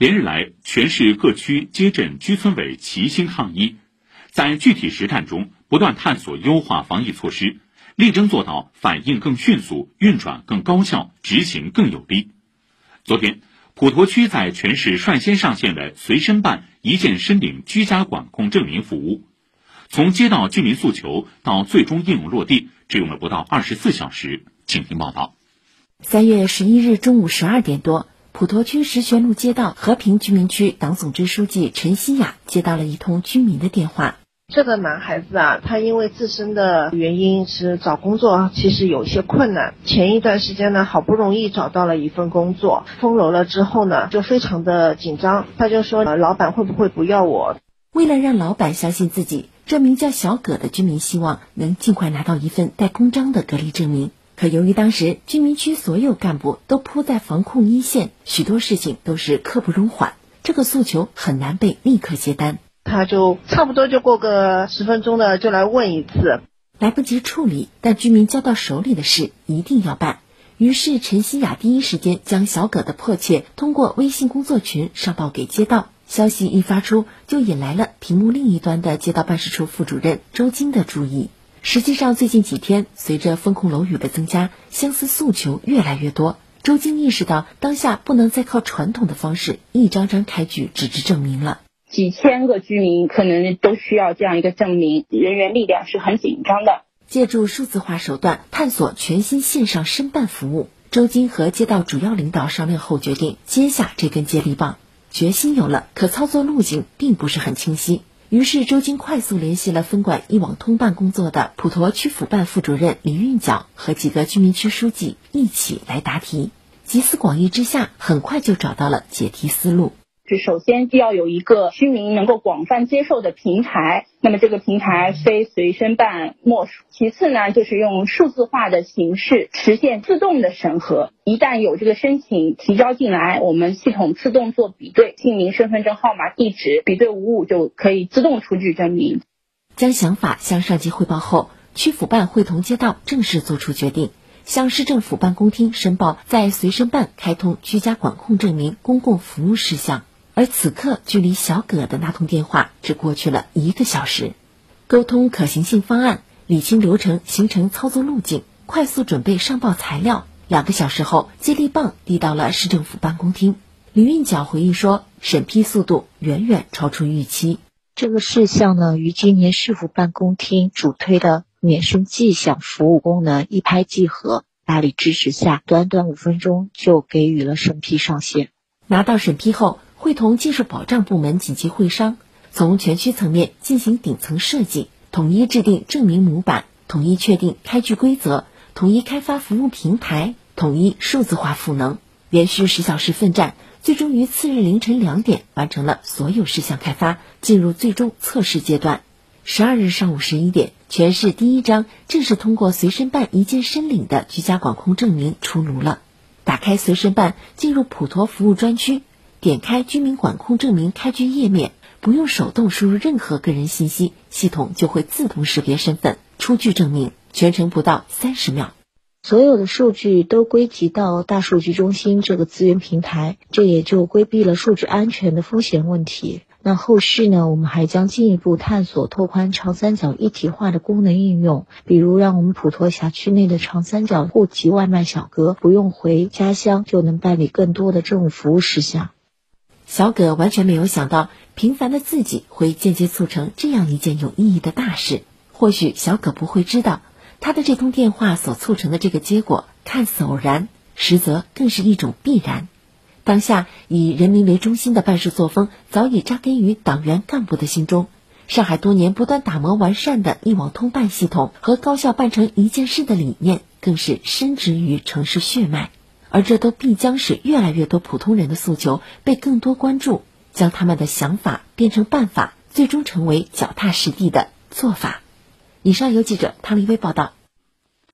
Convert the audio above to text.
连日来，全市各区街镇居村委齐心抗疫，在具体实战中不断探索优化防疫措施，力争做到反应更迅速、运转更高效、执行更有力。昨天，普陀区在全市率先上线了随身办一键申领居家管控证明服务，从接到居民诉求到最终应用落地，只用了不到二十四小时。请听报道。三月十一日中午十二点多。普陀区石泉路街道和平居民区党总支书记陈希雅接到了一通居民的电话。这个男孩子啊，他因为自身的原因是找工作，其实有些困难。前一段时间呢，好不容易找到了一份工作，封楼了之后呢，就非常的紧张。他就说，老板会不会不要我？为了让老板相信自己，这名叫小葛的居民希望能尽快拿到一份带公章的隔离证明。可由于当时居民区所有干部都扑在防控一线，许多事情都是刻不容缓，这个诉求很难被立刻接单。他就差不多就过个十分钟的就来问一次，来不及处理，但居民交到手里的事一定要办。于是陈希雅第一时间将小葛的迫切通过微信工作群上报给街道，消息一发出，就引来了屏幕另一端的街道办事处副主任周金的注意。实际上，最近几天，随着风控楼宇的增加，相似诉求越来越多。周京意识到，当下不能再靠传统的方式一张张开具纸质证明了。几千个居民可能都需要这样一个证明，人员力量是很紧张的。借助数字化手段探索全新线上申办服务，周京和街道主要领导商量后决定接下这根接力棒。决心有了，可操作路径并不是很清晰。于是，周京快速联系了分管一网通办工作的普陀区府办副主任李运角和几个居民区书记一起来答题。集思广益之下，很快就找到了解题思路。是首先要有一个居民能够广泛接受的平台，那么这个平台非随身办莫属。其次呢，就是用数字化的形式实现自动的审核。一旦有这个申请提交进来，我们系统自动做比对，姓名、身份证号码、地址比对无误，就可以自动出具证明。将想法向上级汇报后，区府办会同街道正式作出决定，向市政府办公厅申报在随身办开通居家管控证明公共服务事项。而此刻，距离小葛的那通电话只过去了一个小时，沟通可行性方案，理清流程，形成操作路径，快速准备上报材料。两个小时后，接力棒递到了市政府办公厅。李运角回忆说，审批速度远远超出预期。这个事项呢，与今年市府办公厅主推的免申迹象服务功能一拍即合，大力支持下，短短五分钟就给予了审批上线。拿到审批后。会同技术保障部门紧急会商，从全区层面进行顶层设计，统一制定证明模板，统一确定开具规则，统一开发服务平台，统一数字化赋能。连续十小时奋战，最终于次日凌晨两点完成了所有事项开发，进入最终测试阶段。十二日上午十一点，全市第一张正式通过随身办一键申领的居家管控证明出炉了。打开随身办，进入普陀服务专区。点开居民管控证明开具页面，不用手动输入任何个人信息，系统就会自动识别身份，出具证明，全程不到三十秒。所有的数据都归集到大数据中心这个资源平台，这也就规避了数据安全的风险问题。那后续呢？我们还将进一步探索拓宽长三角一体化的功能应用，比如让我们普陀辖区内的长三角户籍外卖小哥不用回家乡就能办理更多的政务服务事项。小葛完全没有想到，平凡的自己会间接促成这样一件有意义的大事。或许小葛不会知道，他的这通电话所促成的这个结果，看似偶然，实则更是一种必然。当下以人民为中心的办事作风，早已扎根于党员干部的心中。上海多年不断打磨完善的一网通办系统和高效办成一件事的理念，更是深植于城市血脉。而这都必将使越来越多普通人的诉求被更多关注，将他们的想法变成办法，最终成为脚踏实地的做法。以上由记者汤立威报道。